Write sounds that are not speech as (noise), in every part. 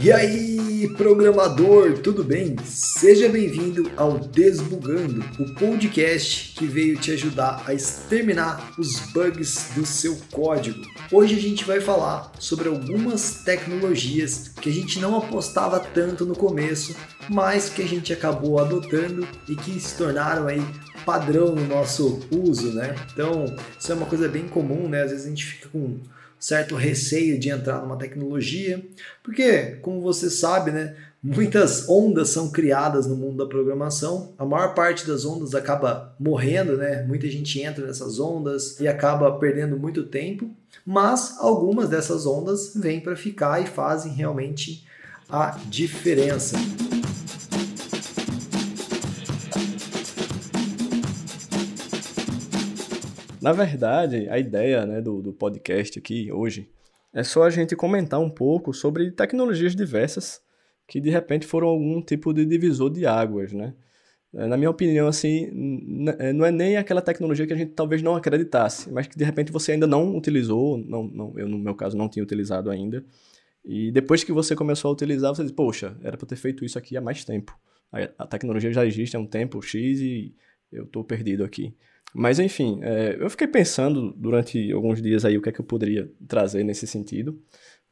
E aí, programador, tudo bem? Seja bem-vindo ao Desbugando, o podcast que veio te ajudar a exterminar os bugs do seu código. Hoje a gente vai falar sobre algumas tecnologias que a gente não apostava tanto no começo, mas que a gente acabou adotando e que se tornaram aí padrão no nosso uso, né? Então, isso é uma coisa bem comum, né? Às vezes a gente fica com certo receio de entrar numa tecnologia, porque, como você sabe, né, muitas ondas são criadas no mundo da programação. A maior parte das ondas acaba morrendo, né? Muita gente entra nessas ondas e acaba perdendo muito tempo, mas algumas dessas ondas vêm para ficar e fazem realmente a diferença. Na verdade, a ideia né, do, do podcast aqui hoje é só a gente comentar um pouco sobre tecnologias diversas que de repente foram algum tipo de divisor de águas, né? É, na minha opinião, assim, é, não é nem aquela tecnologia que a gente talvez não acreditasse, mas que de repente você ainda não utilizou, não, não, eu no meu caso não tinha utilizado ainda, e depois que você começou a utilizar, você diz, poxa, era para ter feito isso aqui há mais tempo. A, a tecnologia já existe há um tempo X e eu estou perdido aqui. Mas enfim, é, eu fiquei pensando durante alguns dias aí o que é que eu poderia trazer nesse sentido.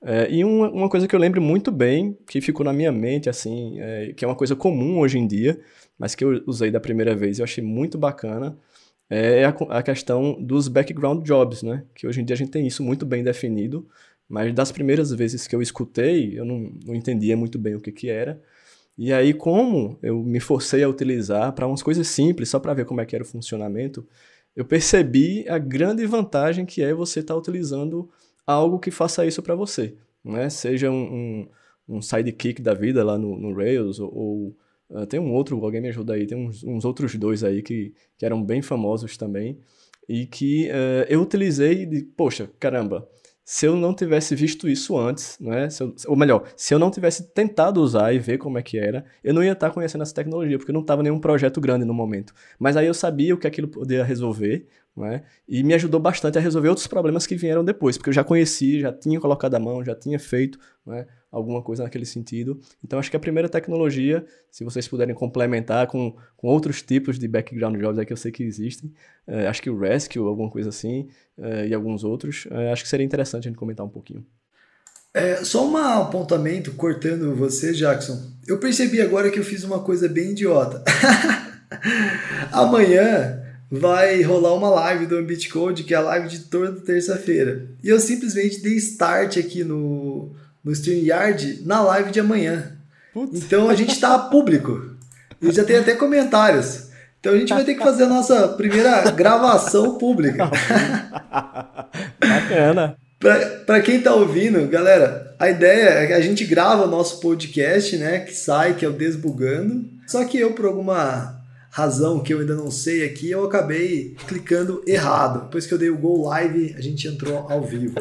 É, e uma, uma, coisa que eu lembro muito bem, que ficou na minha mente, assim, é, que é uma coisa comum hoje em dia, mas que eu usei da primeira vez e eu achei muito bacana, é a, a, questão dos background jobs, né? Que hoje em dia a gente tem isso muito bem definido, mas das primeiras vezes que eu escutei, eu não, não entendia muito bem o que, que era. E aí, como eu me forcei a utilizar para umas coisas simples, só para ver como é que era o funcionamento, eu percebi a grande vantagem que é você estar tá utilizando algo que faça isso para você, né? Seja um, um, um, sidekick da vida lá no, no Rails, ou, ou uh, tem um outro, alguém me ajuda aí, tem uns, uns, outros dois aí que, que eram bem famosos também, e que uh, eu utilizei de, poxa, caramba, se eu não tivesse visto isso antes, né? Eu, ou melhor, se eu não tivesse tentado usar e ver como é que era, eu não ia estar conhecendo essa tecnologia, porque não estava nenhum projeto grande no momento. Mas aí eu sabia o que aquilo poderia resolver, né? E me ajudou bastante a resolver outros problemas que vieram depois, porque eu já conhecia, já tinha colocado a mão, já tinha feito, né? Alguma coisa naquele sentido. Então, acho que a primeira tecnologia, se vocês puderem complementar com, com outros tipos de background jobs que eu sei que existem, é, acho que o Rescue, alguma coisa assim, é, e alguns outros, é, acho que seria interessante a gente comentar um pouquinho. É, só um apontamento, cortando você, Jackson. Eu percebi agora que eu fiz uma coisa bem idiota. (laughs) Amanhã vai rolar uma live do Ambit Code, que é a live de toda terça-feira. E eu simplesmente dei start aqui no, no StreamYard na live de amanhã. Então a gente está público. E já tem até comentários. Então a gente vai ter que fazer a nossa primeira gravação pública. (laughs) Bacana. Para quem está ouvindo, galera, a ideia é que a gente grava o nosso podcast, né? Que sai, que é o Desbugando. Só que eu, por alguma razão que eu ainda não sei aqui, eu acabei clicando errado. Depois que eu dei o Go Live, a gente entrou ao vivo.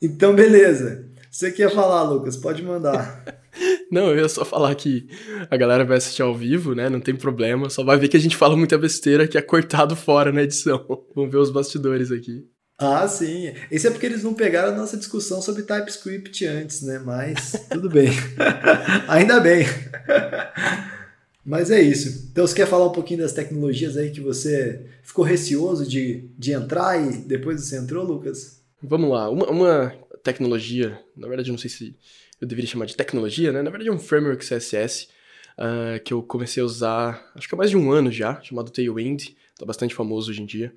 Então, beleza. Você quer falar, Lucas? Pode mandar. (laughs) Não, eu ia só falar que a galera vai assistir ao vivo, né? Não tem problema. Só vai ver que a gente fala muita besteira que é cortado fora na edição. (laughs) Vamos ver os bastidores aqui. Ah, sim. Isso é porque eles não pegaram a nossa discussão sobre TypeScript antes, né? Mas tudo bem. (laughs) Ainda bem. Mas é isso. Então você quer falar um pouquinho das tecnologias aí que você ficou receoso de, de entrar e depois você entrou, Lucas? Vamos lá. Uma, uma tecnologia, na verdade não sei se eu deveria chamar de tecnologia, né? Na verdade é um framework CSS uh, ah, que eu comecei a usar, acho que há mais de um ano já, chamado Tailwind, tá bastante famoso hoje em dia.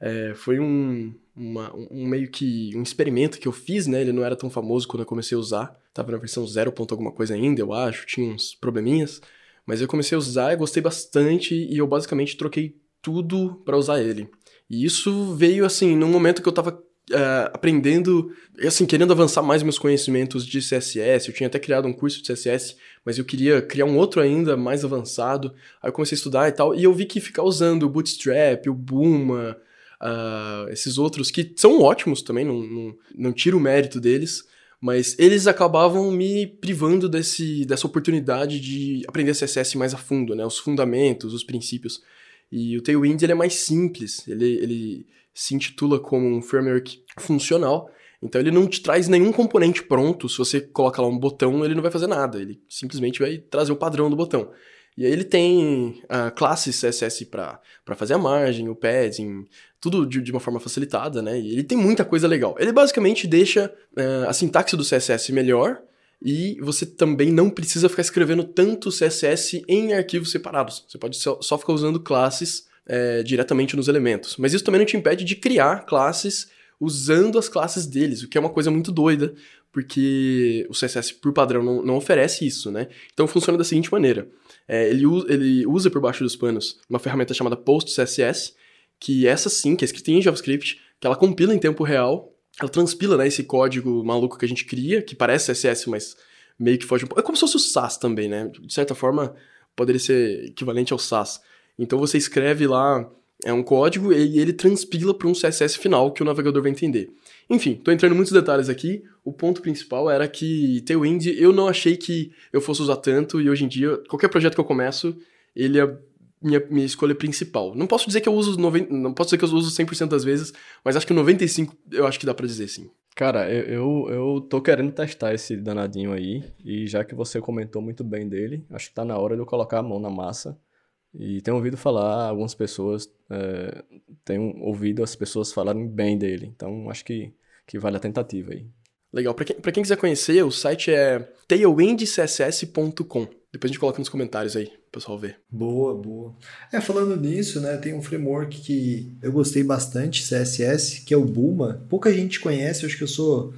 É, foi um, uma, um meio que um experimento que eu fiz, né? Ele não era tão famoso quando eu comecei a usar. Tava na versão 0. alguma coisa ainda, eu acho, tinha uns probleminhas. Mas eu comecei a usar e gostei bastante e eu basicamente troquei tudo para usar ele. E isso veio assim, num momento que eu tava uh, aprendendo, assim, querendo avançar mais meus conhecimentos de CSS. Eu tinha até criado um curso de CSS, mas eu queria criar um outro ainda mais avançado. Aí eu comecei a estudar e tal, e eu vi que ficar usando o Bootstrap, o Booma, uh, esses outros que são ótimos também, não, não, não tiro o mérito deles, mas eles acabavam me privando desse, dessa oportunidade de aprender CSS mais a fundo, né? Os fundamentos, os princípios. E o Tailwind ele é mais simples, ele, ele se intitula como um framework funcional. Então ele não te traz nenhum componente pronto. Se você coloca lá um botão, ele não vai fazer nada. Ele simplesmente vai trazer o padrão do botão. E aí ele tem uh, classes CSS para fazer a margem, o padding, tudo de, de, uma forma facilitada, né? E ele tem muita coisa legal. Ele basicamente deixa uh, a sintaxe do CSS melhor e você também não precisa ficar escrevendo tanto CSS em arquivos separados. Você pode só, só ficar usando classes é, diretamente nos elementos. Mas isso também não te impede de criar classes usando as classes deles, o que é uma coisa muito doida, porque o CSS por padrão não, não oferece isso, né? Então funciona da seguinte maneira. É, ele, ele usa por baixo dos panos uma ferramenta chamada PostCSS, que essa sim, que é escrita em JavaScript, que ela compila em tempo real, ela transpila né, esse código maluco que a gente cria, que parece CSS, mas meio que foge um pouco. É como se fosse o SAS também, né? De certa forma, poderia ser equivalente ao SAS. Então você escreve lá é um código e ele transpila para um CSS final que o navegador vai entender. Enfim, estou entrando em muitos detalhes aqui. O ponto principal era que Tailwind eu não achei que eu fosse usar tanto e hoje em dia, qualquer projeto que eu começo, ele é minha, minha escolha principal. Não posso dizer que eu uso 90, não posso dizer que eu uso 100% das vezes, mas acho que 95 eu acho que dá para dizer sim. Cara, eu, eu, eu tô querendo testar esse danadinho aí, e já que você comentou muito bem dele, acho que tá na hora de eu colocar a mão na massa. E tenho ouvido falar, algumas pessoas, é, tenho ouvido as pessoas falarem bem dele, então acho que, que vale a tentativa aí. Legal, para quem, pra quem quiser conhecer, o site é tailwindcss.com. Depois a gente coloca nos comentários aí, o pessoal ver. Boa, boa. É, falando nisso, né, tem um framework que eu gostei bastante, CSS, que é o Buma. Pouca gente conhece, acho que eu sou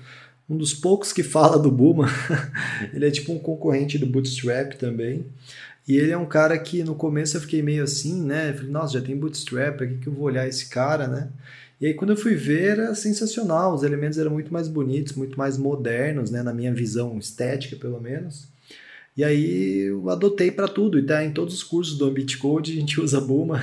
um dos poucos que fala do Buma. (laughs) ele é tipo um concorrente do Bootstrap também. E ele é um cara que no começo eu fiquei meio assim, né? Falei, nossa, já tem Bootstrap, aqui que eu vou olhar esse cara, né? E aí quando eu fui ver era sensacional, os elementos eram muito mais bonitos, muito mais modernos, né? Na minha visão estética, pelo menos. E aí eu adotei para tudo, e tá em todos os cursos do Ambit Code, a gente (laughs) usa Buma.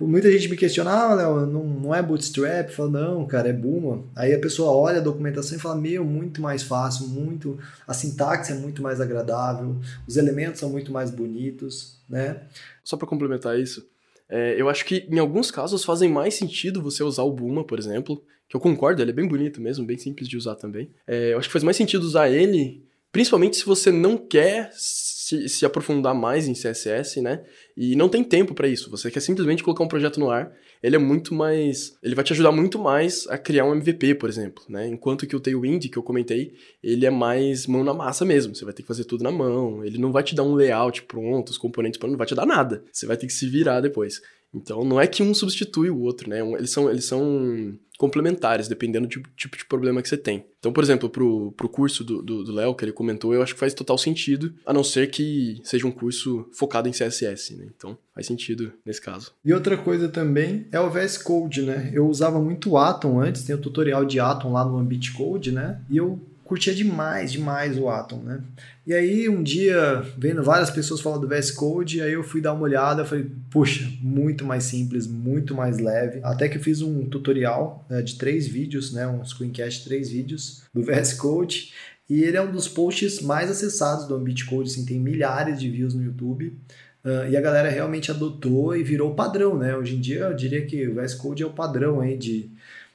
Muita gente me questiona, ah, Léo, não, não é Bootstrap? Fala, não, cara, é Buma. Aí a pessoa olha a documentação e fala, meu, muito mais fácil, muito, a sintaxe é muito mais agradável, os elementos são muito mais bonitos, né? Só para complementar isso, é, eu acho que em alguns casos fazem mais sentido você usar o Buma, por exemplo, que eu concordo, ele é bem bonito mesmo, bem simples de usar também. É, eu acho que faz mais sentido usar ele Principalmente se você não quer se, se aprofundar mais em CSS, né? E não tem tempo para isso. Você quer simplesmente colocar um projeto no ar. Ele é muito mais. Ele vai te ajudar muito mais a criar um MVP, por exemplo, né? Enquanto que o Tailwind, que eu comentei, ele é mais mão na massa mesmo. Você vai ter que fazer tudo na mão. Ele não vai te dar um layout pronto, os componentes prontos, não vai te dar nada. Você vai ter que se virar depois. Então não é que um substitui o outro, né? Eles são, eles são complementares, dependendo do tipo, de problema que você tem. Então, por exemplo, pro, pro curso do Léo, que ele comentou, eu acho que faz total sentido, a não ser que seja um curso focado em CSS, né? Então, faz sentido nesse caso. E outra coisa também é o VS Code, né? Eu usava muito Atom antes, tem o tutorial de Atom lá no Ambit Code, né? E eu curtia demais, demais o Atom, né? E aí um dia, vendo várias pessoas falar do VS Code, aí eu fui dar uma olhada, falei, puxa, muito mais simples, muito mais leve. Até que eu fiz um tutorial né, de três vídeos, né, um screencast de três vídeos do VS Code, e ele é um dos posts mais acessados do Ambit Code, assim, tem milhares de views no YouTube. Uh, e a galera realmente adotou e virou padrão, né? Hoje em dia eu diria que o VS Code é o padrão aí de,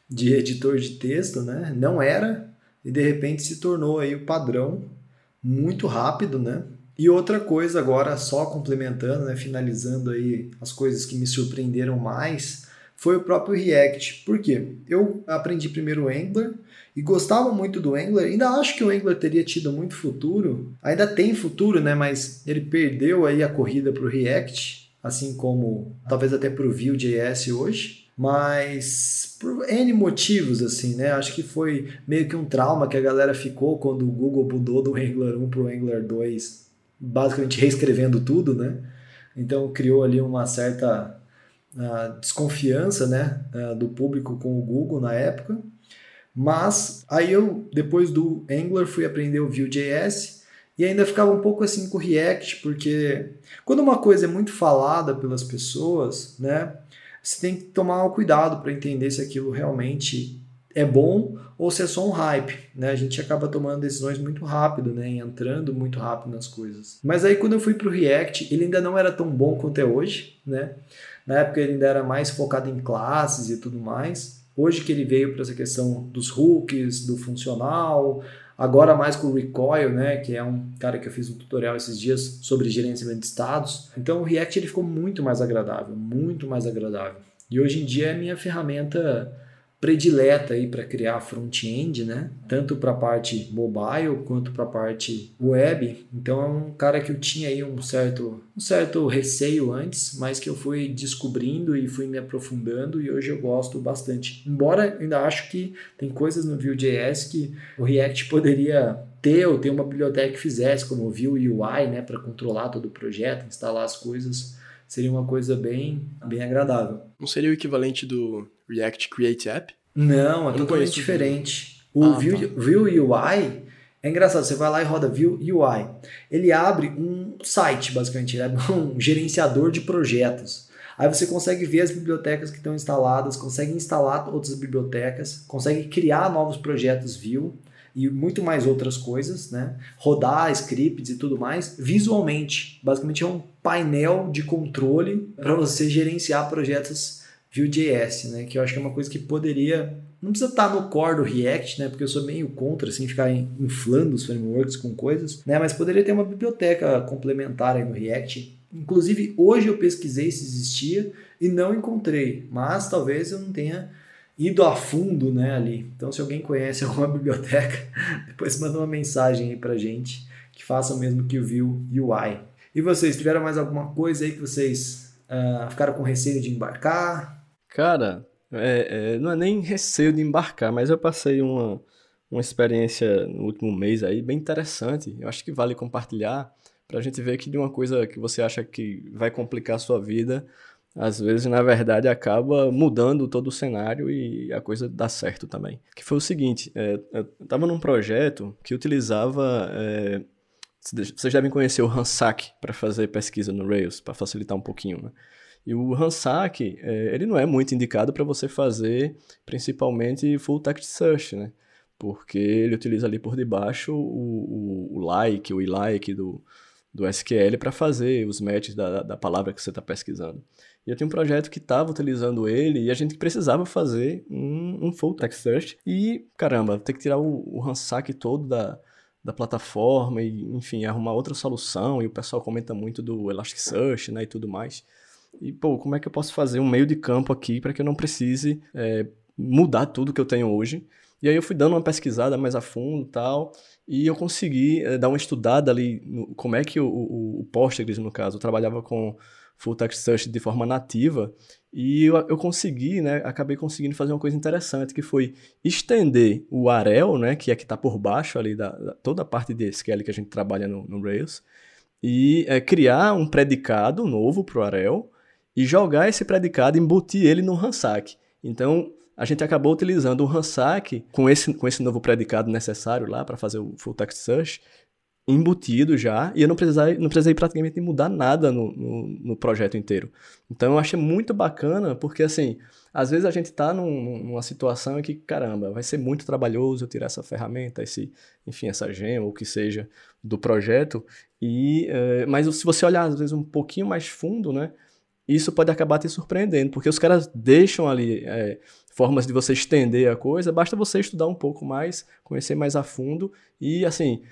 de editor de texto, né? Não era, e de repente se tornou aí o padrão muito rápido, né? E outra coisa agora, só complementando, né, finalizando aí as coisas que me surpreenderam mais, foi o próprio React. Por quê? Eu aprendi primeiro o Angular e gostava muito do Angular. Ainda acho que o Angular teria tido muito futuro. Ainda tem futuro, né? Mas ele perdeu aí a corrida para o React, assim como talvez até para o Vue.js hoje mas por N motivos, assim, né? Acho que foi meio que um trauma que a galera ficou quando o Google mudou do Angular 1 para o Angular 2, basicamente reescrevendo tudo, né? Então criou ali uma certa uh, desconfiança, né, uh, do público com o Google na época. Mas aí eu, depois do Angular, fui aprender o Vue.js e ainda ficava um pouco assim com o React, porque quando uma coisa é muito falada pelas pessoas, né? Você tem que tomar cuidado para entender se aquilo realmente é bom ou se é só um hype, né? A gente acaba tomando decisões muito rápido, né? entrando muito rápido nas coisas. Mas aí quando eu fui para o React, ele ainda não era tão bom quanto é hoje, né? Na época ele ainda era mais focado em classes e tudo mais. Hoje que ele veio para essa questão dos hooks, do funcional, agora mais com o Recoil, né, que é um cara que eu fiz um tutorial esses dias sobre gerenciamento de estados. Então o React ele ficou muito mais agradável, muito mais agradável. E hoje em dia é minha ferramenta predileta aí para criar front-end, né? Tanto para a parte mobile quanto para a parte web. Então é um cara que eu tinha aí um certo, um certo receio antes, mas que eu fui descobrindo e fui me aprofundando e hoje eu gosto bastante. Embora ainda acho que tem coisas no Vue.js que o React poderia ter ou ter uma biblioteca que fizesse, como o Vue UI, né, para controlar todo o projeto, instalar as coisas seria uma coisa bem, bem agradável. Não seria o equivalente do React Create App? Não, é totalmente diferente. O ah, Vue, tá. Vue UI é engraçado, você vai lá e roda Vue UI. Ele abre um site, basicamente, ele abre (laughs) um gerenciador de projetos. Aí você consegue ver as bibliotecas que estão instaladas, consegue instalar outras bibliotecas, consegue criar novos projetos Vue e muito mais outras coisas, né? Rodar scripts e tudo mais visualmente. Basicamente é um painel de controle para você gerenciar projetos Vue.js, né? Que eu acho que é uma coisa que poderia não precisa estar no core do React, né? Porque eu sou meio contra assim ficar inflando os frameworks com coisas, né? Mas poderia ter uma biblioteca complementar aí no React. Inclusive hoje eu pesquisei se existia e não encontrei, mas talvez eu não tenha ido a fundo né, ali. Então, se alguém conhece (laughs) alguma biblioteca, depois manda uma mensagem aí pra gente que faça o mesmo que o Vue UI. E vocês, tiveram mais alguma coisa aí que vocês uh, ficaram com receio de embarcar? Cara, é, é, não é nem receio de embarcar, mas eu passei uma, uma experiência no último mês aí bem interessante. Eu acho que vale compartilhar para a gente ver que de uma coisa que você acha que vai complicar a sua vida, às vezes, na verdade, acaba mudando todo o cenário e a coisa dá certo também. Que foi o seguinte, é, eu estava num projeto que utilizava... É, vocês devem conhecer o Hansak para fazer pesquisa no Rails, para facilitar um pouquinho, né? E o Hansak, é, ele não é muito indicado para você fazer, principalmente, full text search, né? Porque ele utiliza ali por debaixo o, o, o like, o ilike do, do SQL para fazer os matches da, da palavra que você está pesquisando. E eu tinha um projeto que estava utilizando ele e a gente precisava fazer um, um full text search. E, caramba, ter que tirar o, o ransack todo da, da plataforma e, enfim, arrumar outra solução. E o pessoal comenta muito do Elasticsearch, né, e tudo mais. E, pô, como é que eu posso fazer um meio de campo aqui para que eu não precise é, mudar tudo que eu tenho hoje? E aí eu fui dando uma pesquisada mais a fundo e tal, e eu consegui é, dar uma estudada ali, no, como é que o, o, o Postgres, no caso, eu trabalhava com full text search de forma nativa e eu, eu, consegui, né, acabei conseguindo fazer uma coisa interessante que foi estender o arel, né, que é que está por baixo ali da, da, toda a parte de SQL que a gente trabalha no, no Rails e é, criar um predicado novo para o arel e jogar esse predicado, embutir ele no Ransack. Então a gente acabou utilizando o Ransack com esse, com esse novo predicado necessário lá para fazer o full text search embutido já, e eu não precisei, não precisei praticamente mudar nada no, no, no, projeto inteiro. Então eu achei muito bacana, porque assim, às vezes a gente está num, numa situação em que, caramba, vai ser muito trabalhoso eu tirar essa ferramenta, esse, enfim, essa gema, ou o que seja, do projeto, e, é, mas se você olhar às vezes um pouquinho mais fundo, né, isso pode acabar te surpreendendo, porque os caras deixam ali é, formas de você estender a coisa, basta você estudar um pouco mais, conhecer mais a fundo, e assim,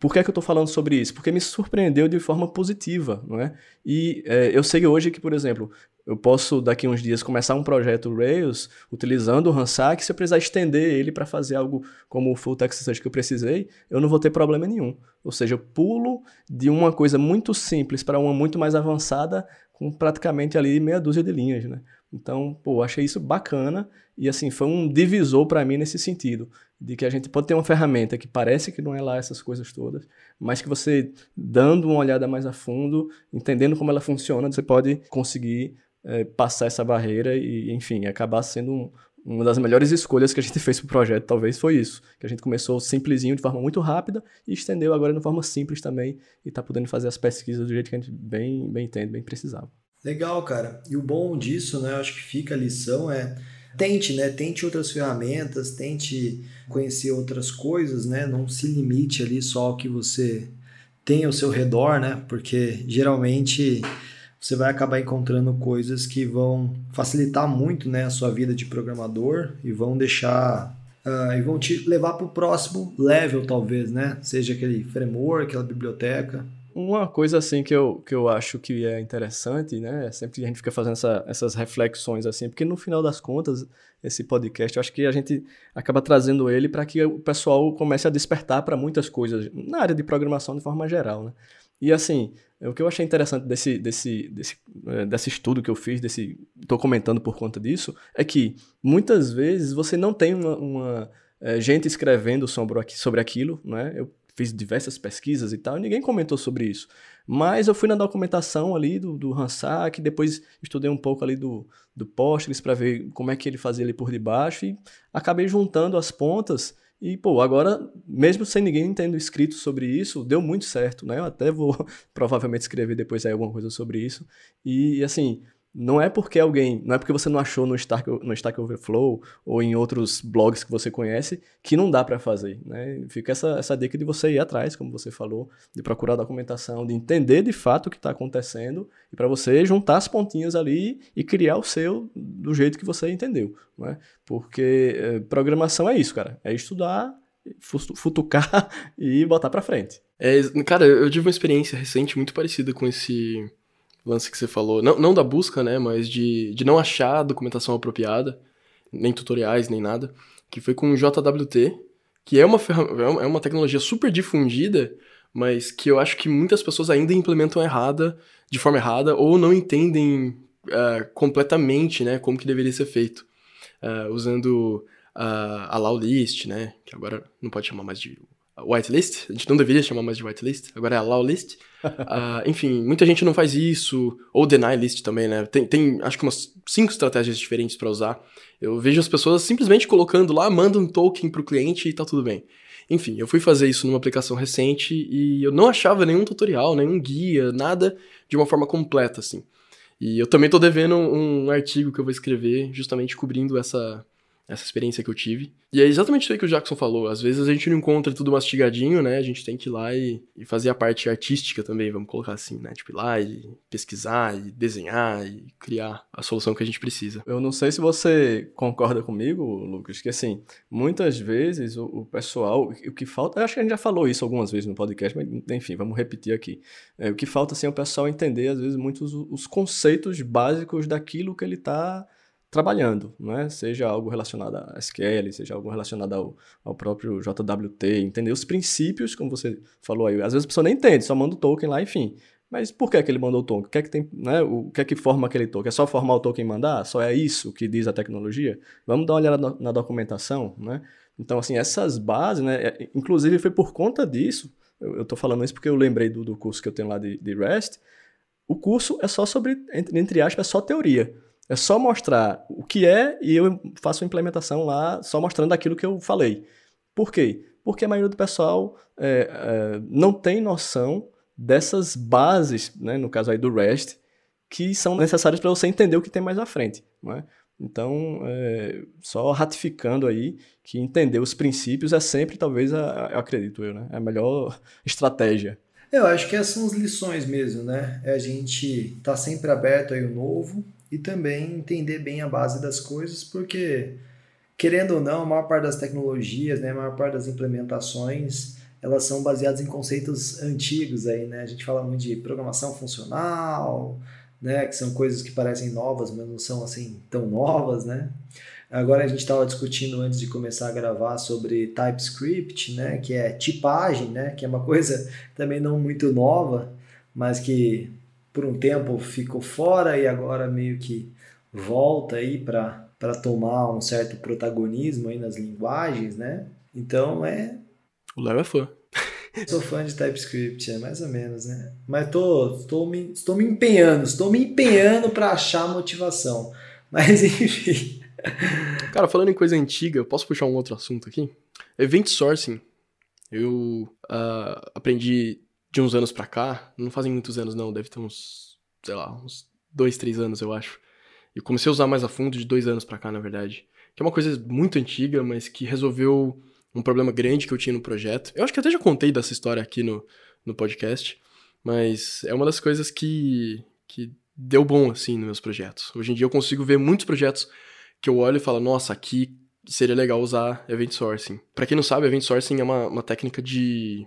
por que, é que eu estou falando sobre isso? Porque me surpreendeu de forma positiva, não é? E é, eu sei hoje que, por exemplo, eu posso daqui uns dias começar um projeto Rails utilizando o Hansack, se eu precisar estender ele para fazer algo como o Full Text Search que eu precisei, eu não vou ter problema nenhum. Ou seja, eu pulo de uma coisa muito simples para uma muito mais avançada com praticamente ali meia dúzia de linhas, né? Então, pô, achei isso bacana e assim, foi um divisor para mim nesse sentido, de que a gente pode ter uma ferramenta que parece que não é lá essas coisas todas, mas que você dando uma olhada mais a fundo, entendendo como ela funciona, você pode conseguir é, passar essa barreira e, enfim, acabar sendo um, uma das melhores escolhas que a gente fez para o projeto, talvez, foi isso. Que a gente começou simplesinho, de forma muito rápida, e estendeu agora de forma simples também, e está podendo fazer as pesquisas do jeito que a gente bem, bem entende, bem precisava. Legal, cara. E o bom disso, né, acho que fica a lição é tente, né, tente outras ferramentas, tente conhecer outras coisas, né, não se limite ali só ao que você tem ao seu redor, né, porque geralmente você vai acabar encontrando coisas que vão facilitar muito né, a sua vida de programador e vão deixar uh, e vão te levar para o próximo level, talvez, né? Seja aquele framework, aquela biblioteca. Uma coisa assim que eu, que eu acho que é interessante, né? É sempre a gente fica fazendo essa, essas reflexões assim, porque no final das contas, esse podcast, eu acho que a gente acaba trazendo ele para que o pessoal comece a despertar para muitas coisas na área de programação de forma geral, né? E assim, o que eu achei interessante desse, desse, desse, é, desse estudo que eu fiz, desse, tô comentando por conta disso, é que muitas vezes você não tem uma, uma é, gente escrevendo sobre, sobre aquilo, né? Eu fiz diversas pesquisas e tal, e ninguém comentou sobre isso. Mas eu fui na documentação ali do, do Hansak, depois estudei um pouco ali do, do Postgres para ver como é que ele fazia ali por debaixo e acabei juntando as pontas e, pô, agora, mesmo sem ninguém tendo escrito sobre isso, deu muito certo, né? Eu até vou (laughs) provavelmente escrever depois aí alguma coisa sobre isso. E, assim, não é porque alguém, não é porque você não achou no Stack, no Stack Overflow ou em outros blogs que você conhece que não dá para fazer, né? Fica essa, essa dica de você ir atrás, como você falou, de procurar documentação, de entender de fato o que está acontecendo e para você juntar as pontinhas ali e criar o seu do jeito que você entendeu, né? Porque eh, programação é isso, cara, é estudar, futucar (laughs) e botar para frente. É, cara, eu tive uma experiência recente muito parecida com esse lance que você falou, não, não da busca, né, mas de, de não achar documentação apropriada, nem tutoriais, nem nada, que foi com o JWT, que é uma, é uma tecnologia super difundida, mas que eu acho que muitas pessoas ainda implementam errada, de forma errada, ou não entendem uh, completamente, né, como que deveria ser feito. Uh, usando uh, a Allow List, né, que agora não pode chamar mais de whitelist, a gente não deveria chamar mais de whitelist, agora é allow list. uh, (laughs) enfim, muita gente não faz isso, ou deny list também, né? Tem, tem acho que umas cinco estratégias diferentes para usar. Eu vejo as pessoas simplesmente colocando lá, manda um token pro cliente e tá tudo bem. Enfim, eu fui fazer isso numa aplicação recente e eu não achava nenhum tutorial, nenhum guia, nada de uma forma completa, assim. E eu também tô devendo um artigo que eu vou escrever justamente cobrindo essa, essa experiência que eu tive. E é exatamente isso aí que o Jackson falou. Às vezes a gente não encontra tudo mastigadinho, né? A gente tem que ir lá e, e fazer a parte artística também, vamos colocar assim, né? Tipo, ir lá e pesquisar, e desenhar, e criar a solução que a gente precisa. Eu não sei se você concorda comigo, Lucas, que assim, muitas vezes o, o pessoal, o que falta, acho que a gente já falou isso algumas vezes no podcast, mas enfim, vamos repetir aqui. É, o que falta, assim, é o pessoal entender, às vezes, muitos os conceitos básicos daquilo que ele está trabalhando, né? seja algo relacionado a SQL, seja algo relacionado ao, ao próprio JWT, entender os princípios, como você falou aí. Às vezes a pessoa nem entende, só manda o token lá, enfim. Mas por que, que ele mandou o token? O que é que tem, né? O que é que forma aquele token? É só formar o token e mandar? Só é isso que diz a tecnologia? Vamos dar uma olhada na, documentação, né? Então, assim, essas bases, né? É, inclusive foi por conta disso, eu, estou falando isso porque eu lembrei do, do curso que eu tenho lá de, de REST, o curso é só sobre, entre, entre aspas, é só teoria. É só mostrar o que é e eu faço a implementação lá só mostrando aquilo que eu falei. Por quê? Porque a maioria do pessoal é, é, não tem noção dessas bases, né, no caso aí do REST, que são necessárias para você entender o que tem mais à frente. Né? Então, é, só ratificando aí que entender os princípios é sempre, talvez, a, eu acredito eu, né? É a melhor (laughs) estratégia. Eu acho que essas são as lições mesmo, né? É a gente estar tá sempre aberto aí ao novo, e também entender bem a base das coisas, porque, querendo ou não, a maior parte das tecnologias, né, a maior parte das implementações, elas são baseadas em conceitos antigos aí, né? A gente fala muito de programação funcional, né, que são coisas que parecem novas, mas não são assim tão novas, né? Agora a gente estava discutindo antes de começar a gravar sobre TypeScript, né, que é tipagem, né, que é uma coisa (laughs) também não muito nova, mas que por um tempo ficou fora e agora meio que volta aí para para tomar um certo protagonismo aí nas linguagens, né? Então é. O Léo é fã. (laughs) Sou fã de TypeScript, é mais ou menos, né? Mas tô, tô me, estou me empenhando, estou me empenhando para achar motivação. Mas (laughs) enfim. Cara, falando em coisa antiga, eu posso puxar um outro assunto aqui? Event sourcing. Eu uh, aprendi de uns anos pra cá, não fazem muitos anos não, deve ter uns, sei lá, uns dois, três anos eu acho. E comecei a usar mais a fundo de dois anos pra cá, na verdade. Que é uma coisa muito antiga, mas que resolveu um problema grande que eu tinha no projeto. Eu acho que até já contei dessa história aqui no, no podcast, mas é uma das coisas que, que deu bom, assim, nos meus projetos. Hoje em dia eu consigo ver muitos projetos que eu olho e falo, nossa, aqui seria legal usar Event Sourcing. Para quem não sabe, Event Sourcing é uma, uma técnica de,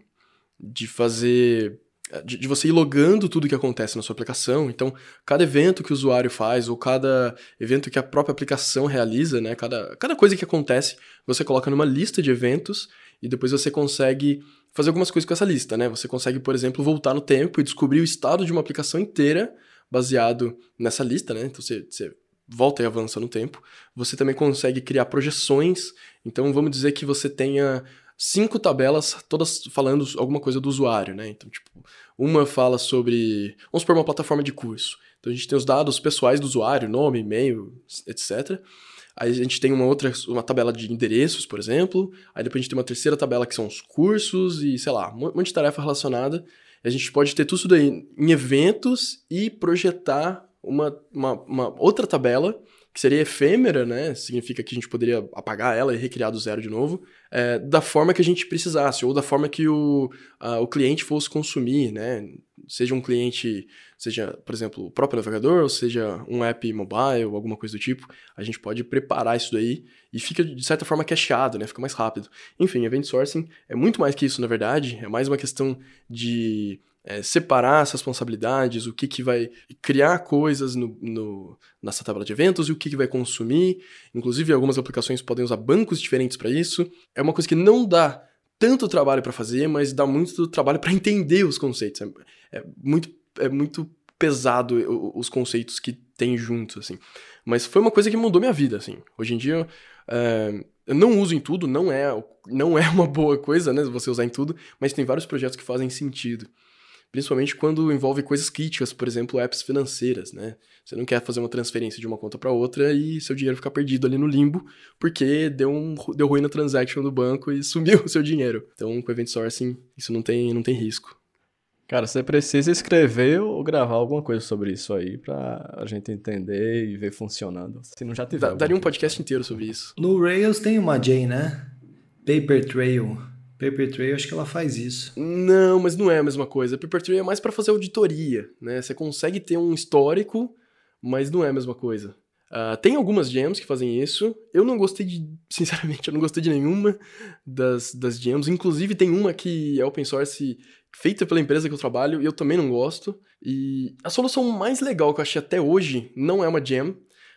de fazer de, de, você ir logando tudo que acontece na sua aplicação. Então, cada evento que o usuário faz, ou cada evento que a própria aplicação realiza, né? Cada, cada coisa que acontece, você coloca numa lista de eventos e depois você consegue fazer algumas coisas com essa lista, né? Você consegue, por exemplo, voltar no tempo e descobrir o estado de uma aplicação inteira baseado nessa lista, né? Então você, você volta e avança no tempo. Você também consegue criar projeções. Então vamos dizer que você tenha cinco tabelas, todas falando alguma coisa do usuário, né? Então, tipo, uma fala sobre. Vamos supor uma plataforma de curso. Então a gente tem os dados pessoais do usuário, nome, e-mail, etc. Aí a gente tem uma outra, uma tabela de endereços, por exemplo. Aí depois a gente tem uma terceira tabela que são os cursos e, sei lá, um monte de tarefa relacionada. A gente pode ter tudo isso daí em eventos e projetar uma, uma, uma outra tabela que seria efêmera, né? Significa que a gente poderia apagar ela e recriar do zero de novo, é, da forma que a gente precisasse, ou da forma que o, a, o cliente fosse consumir, né? Seja um cliente, seja, por exemplo, o próprio navegador, ou seja um app mobile, ou alguma coisa do tipo, a gente pode preparar isso daí e fica, de certa forma, cacheado, né? Fica mais rápido. Enfim, event sourcing é muito mais que isso, na verdade, é mais uma questão de é, separar as responsabilidades, o que, que vai criar coisas no, no, nessa tabela de eventos e o que, que vai consumir. Inclusive, algumas aplicações podem usar bancos diferentes para isso. É uma coisa que não dá tanto trabalho para fazer, mas dá muito trabalho para entender os conceitos. É, é, muito, é muito pesado os conceitos que tem juntos, assim. Mas foi uma coisa que mudou minha vida, assim. Hoje em dia, é, eu não uso em tudo, não é, não é uma boa coisa, né, você usar em tudo, mas tem vários projetos que fazem sentido principalmente quando envolve coisas críticas, por exemplo, apps financeiras, né? Você não quer fazer uma transferência de uma conta para outra e seu dinheiro ficar perdido ali no limbo porque deu, um, deu ruim na transaction do banco e (laughs) sumiu o seu dinheiro. Então, com Event Sourcing, isso não tem, não tem risco. Cara, você precisa escrever ou gravar alguma coisa sobre isso aí pra a gente entender e ver funcionando. Se não já tiver. daria um podcast inteiro sobre isso. No Rails tem uma J, né? Paper Trail. Paper Trail, acho que ela faz isso. Não, mas não é a mesma coisa. Paper Trail é mais para fazer auditoria, né? Você consegue ter um histórico, mas não é a mesma coisa. Uh, tem algumas gems que fazem isso. Eu não gostei de, (laughs) sinceramente, eu não gostei de nenhuma das, das gems. Inclusive, tem uma que é open source feita pela empresa que eu trabalho e eu também não gosto. E a solução mais legal que eu achei até hoje não é uma gem,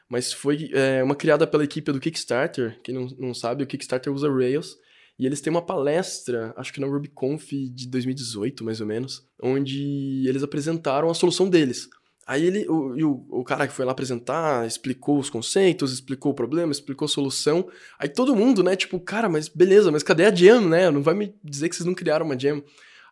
mas foi é, uma criada pela equipe do Kickstarter. Quem não, não sabe, o Kickstarter usa Rails. E eles têm uma palestra, acho que na RubyConf de 2018, mais ou menos, onde eles apresentaram a solução deles. Aí ele, o, o, cara que foi lá apresentar, explicou os conceitos, explicou o problema, explicou a solução. Aí todo mundo, né, tipo, cara, mas beleza, mas cadê a jam, né? Não vai me dizer que vocês não criaram uma jam.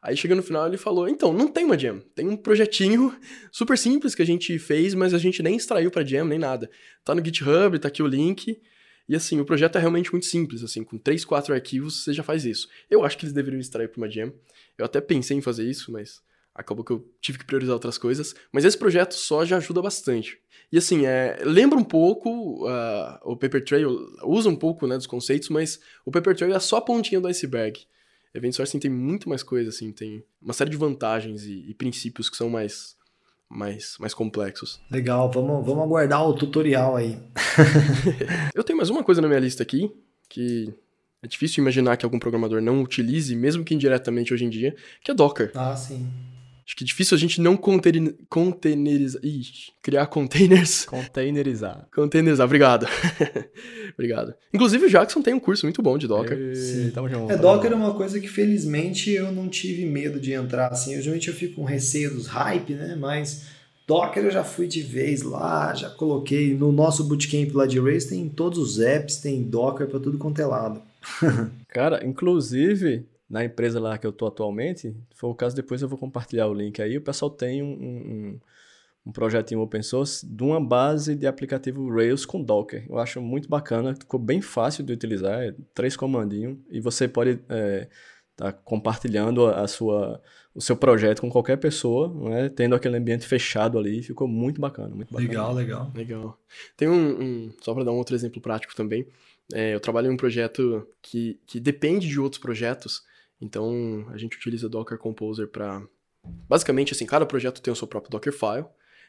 Aí chega no final ele falou: então, não tem uma jam. Tem um projetinho (laughs) super simples que a gente fez, mas a gente nem extraiu pra jam, nem nada. Tá no GitHub, tá aqui o link. E assim, o projeto é realmente muito simples, assim, com 3, 4 arquivos você já faz isso. Eu acho que eles deveriam extrair para uma gem. Eu até pensei em fazer isso, mas acabou que eu tive que priorizar outras coisas. Mas esse projeto só já ajuda bastante. E assim, é, lembra um pouco uh, o Paper Trail, usa um pouco né, dos conceitos, mas o Paper Trail é só a pontinha do iceberg. Event Sourcing tem muito mais coisa, assim, tem uma série de vantagens e, e princípios que são mais mais, mais complexos. Legal, vamos, vamos aguardar o tutorial aí. (laughs) eu tenho mais uma coisa na minha lista aqui, que é difícil imaginar que algum programador não utilize, mesmo que indiretamente hoje em dia, que é Docker. Ah, sim. Acho que é difícil a gente não container, containerizar. Ih, criar containers. (laughs) Containerizar. Containerizar, obrigado. (laughs) obrigado. Inclusive o Jackson tem um curso muito bom de Docker. E... Sim. Tamo junto, é, Docker é uma coisa que felizmente eu não tive medo de entrar assim. Geralmente eu fico com receio dos hype, né? Mas Docker eu já fui de vez lá, já coloquei no nosso bootcamp lá de Race, tem todos os apps, tem Docker para tudo quanto é lado. (laughs) Cara, inclusive, na empresa lá que eu tô atualmente, se for o caso, depois eu vou compartilhar o link aí. O pessoal tem um, um, um projetinho open source de uma base de aplicativo Rails com Docker. Eu acho muito bacana, ficou bem fácil de utilizar, é três comandinhos, e você pode estar é, tá compartilhando a sua, o seu projeto com qualquer pessoa, né, tendo aquele ambiente fechado ali, ficou muito bacana, muito bacana. Legal, legal. Legal. Tem um, um só para dar um outro exemplo prático também, é, eu trabalho em um projeto que, que depende de outros projetos, então, a gente utiliza Docker Composer para. Basicamente, assim, cada projeto tem o seu próprio Dockerfile.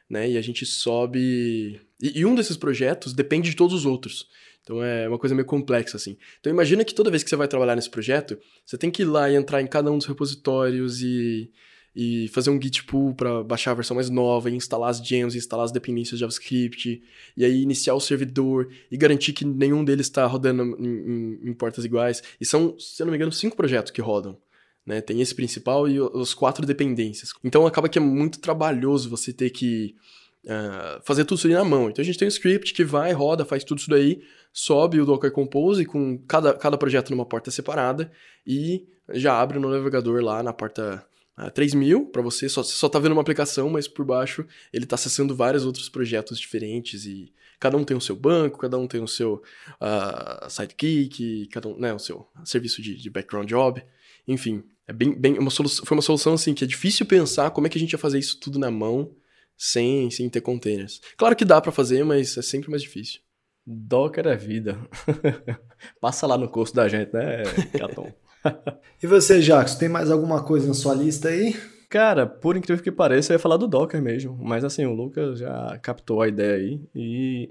né? E a gente sobe. E, e um desses projetos depende de todos os outros. Então é uma coisa meio complexa, assim. Então imagina que toda vez que você vai trabalhar nesse projeto, você tem que ir lá e entrar em cada um dos repositórios e, e fazer um git pull para baixar a versão mais nova, e instalar as gems, instalar as dependências de JavaScript, e aí iniciar o servidor e garantir que nenhum deles está rodando em, em, em, portas iguais. E são, se eu não me engano, cinco projetos que rodam. Né? Tem esse principal e os quatro dependências. Então acaba que é muito trabalhoso você ter que uh, fazer tudo isso ali na mão. Então a gente tem um script que vai, roda, faz tudo isso daí, sobe o Docker Compose com cada, cada projeto numa porta separada e já abre no navegador lá na porta uh, 3000 para você. Só, só tá vendo uma aplicação, mas por baixo ele está acessando vários outros projetos diferentes e cada um tem o seu banco, cada um tem o seu uh, sidekick, cada um, né, o seu serviço de, de background job. Enfim, é bem, bem uma solução, foi uma solução assim que é difícil pensar como é que a gente ia fazer isso tudo na mão sem, sem ter containers. Claro que dá para fazer, mas é sempre mais difícil. Docker é vida. (laughs) Passa lá no curso da gente, né, Caton? (laughs) e você, Jacques, tem mais alguma coisa na sua lista aí? Cara, por incrível que pareça, eu ia falar do Docker mesmo. Mas assim, o Lucas já captou a ideia aí. E.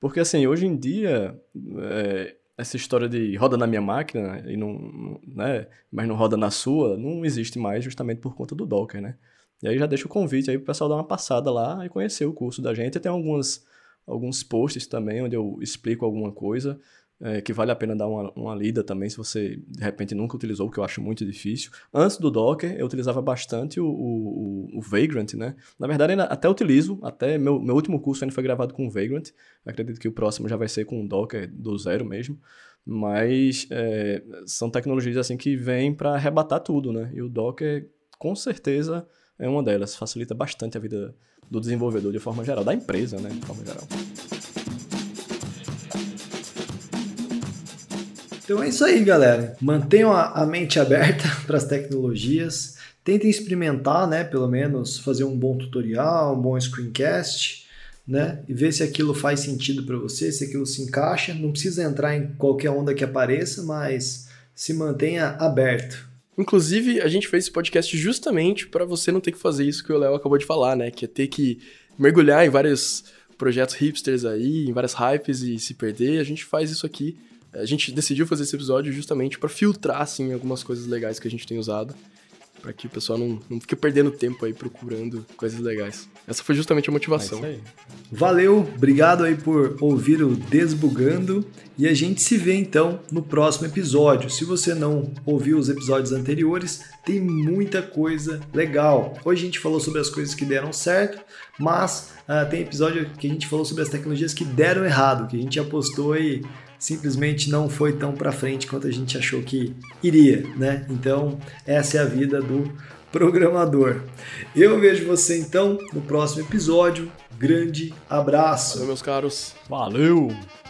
Porque assim, hoje em dia. É essa história de roda na minha máquina e não, né, mas não roda na sua, não existe mais justamente por conta do Docker, né? E aí já deixo o convite aí pro pessoal dar uma passada lá e conhecer o curso da gente. Tem algumas, alguns posts também onde eu explico alguma coisa é, que vale a pena dar uma, uma lida também, se você de repente nunca utilizou, que eu acho muito difícil. Antes do Docker, eu utilizava bastante o, o, o Vagrant, né? Na verdade, ainda, até utilizo, até meu, meu último curso ainda foi gravado com o Vagrant. Acredito que o próximo já vai ser com o Docker do zero mesmo. Mas é, são tecnologias assim que vêm para arrebatar tudo, né? E o Docker, com certeza, é uma delas. Facilita bastante a vida do desenvolvedor de forma geral, da empresa, né? De forma geral. Então é isso aí, galera. Mantenham a, mente aberta (laughs) para as tecnologias. Tentem experimentar, né? Pelo menos fazer um bom tutorial, um bom screencast, né? E ver se aquilo faz sentido para você, se aquilo se encaixa. Não precisa entrar em qualquer onda que apareça, mas se mantenha aberto. Inclusive, a gente fez esse podcast justamente para você não ter que fazer isso que o Léo acabou de falar, né? Que é ter que mergulhar em vários projetos hipsters aí, em várias hypes e se perder. A gente faz isso aqui a gente decidiu fazer esse episódio justamente para filtrar, assim, algumas coisas legais que a gente tem usado, para que o pessoal não, não fique perdendo tempo aí procurando coisas legais. Essa foi justamente a motivação. É Valeu, obrigado aí por ouvir o Desbugando e a gente se vê então no próximo episódio. Se você não ouviu os episódios anteriores, tem muita coisa legal. Hoje a gente falou sobre as coisas que deram certo, mas uh, tem episódio que a gente falou sobre as tecnologias que deram errado, que a gente apostou e simplesmente não foi tão para frente quanto a gente achou que iria, né? Então, essa é a vida do programador. Eu vejo você então no próximo episódio. Grande abraço. Valeu, meus caros. Valeu!